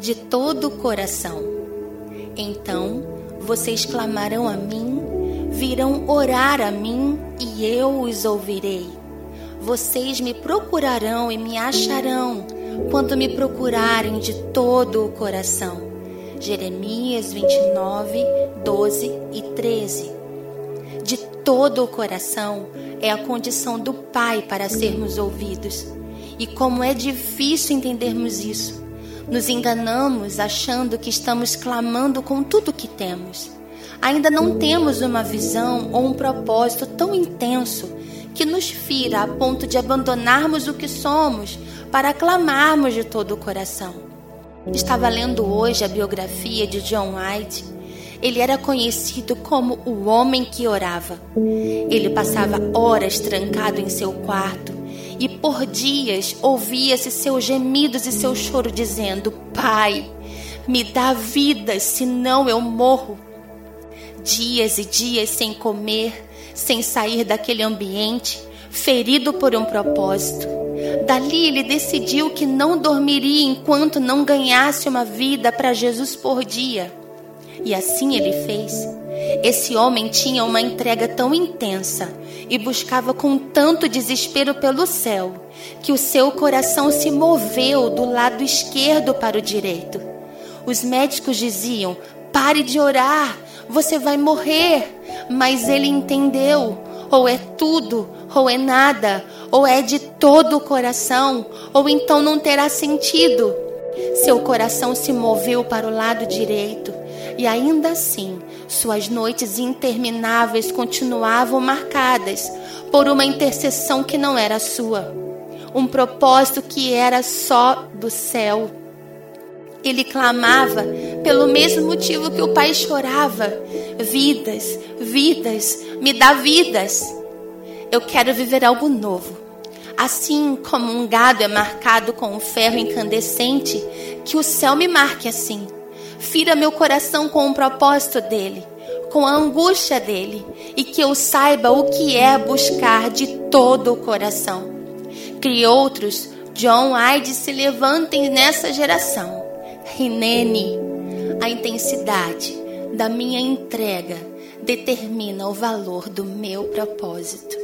de todo o coração. Então vocês clamarão a mim, virão orar a mim e eu os ouvirei. Vocês me procurarão e me acharão quando me procurarem de todo o coração. Jeremias 29, 12 e 13. De todo o coração é a condição do Pai para sermos ouvidos. E como é difícil entendermos isso. Nos enganamos achando que estamos clamando com tudo que temos. Ainda não temos uma visão ou um propósito tão intenso que nos fira a ponto de abandonarmos o que somos para clamarmos de todo o coração. Estava lendo hoje a biografia de John White. Ele era conhecido como o homem que orava. Ele passava horas trancado em seu quarto e por dias ouvia-se seus gemidos e seu choro dizendo: Pai, me dá vida, senão eu morro. Dias e dias sem comer, sem sair daquele ambiente, ferido por um propósito. Dali ele decidiu que não dormiria enquanto não ganhasse uma vida para Jesus por dia. E assim ele fez. Esse homem tinha uma entrega tão intensa e buscava com tanto desespero pelo céu que o seu coração se moveu do lado esquerdo para o direito. Os médicos diziam: pare de orar, você vai morrer. Mas ele entendeu: ou é tudo, ou é nada, ou é de todo o coração, ou então não terá sentido. Seu coração se moveu para o lado direito e ainda assim suas noites intermináveis continuavam marcadas por uma intercessão que não era sua, um propósito que era só do céu. Ele clamava pelo mesmo motivo que o pai chorava: vidas, vidas, me dá vidas. Eu quero viver algo novo. Assim como um gado é marcado com um ferro incandescente, que o céu me marque assim. Fira meu coração com o propósito dele, com a angústia dele, e que eu saiba o que é buscar de todo o coração. Que outros, John Hyde, se levantem nessa geração. Rinene, a intensidade da minha entrega determina o valor do meu propósito.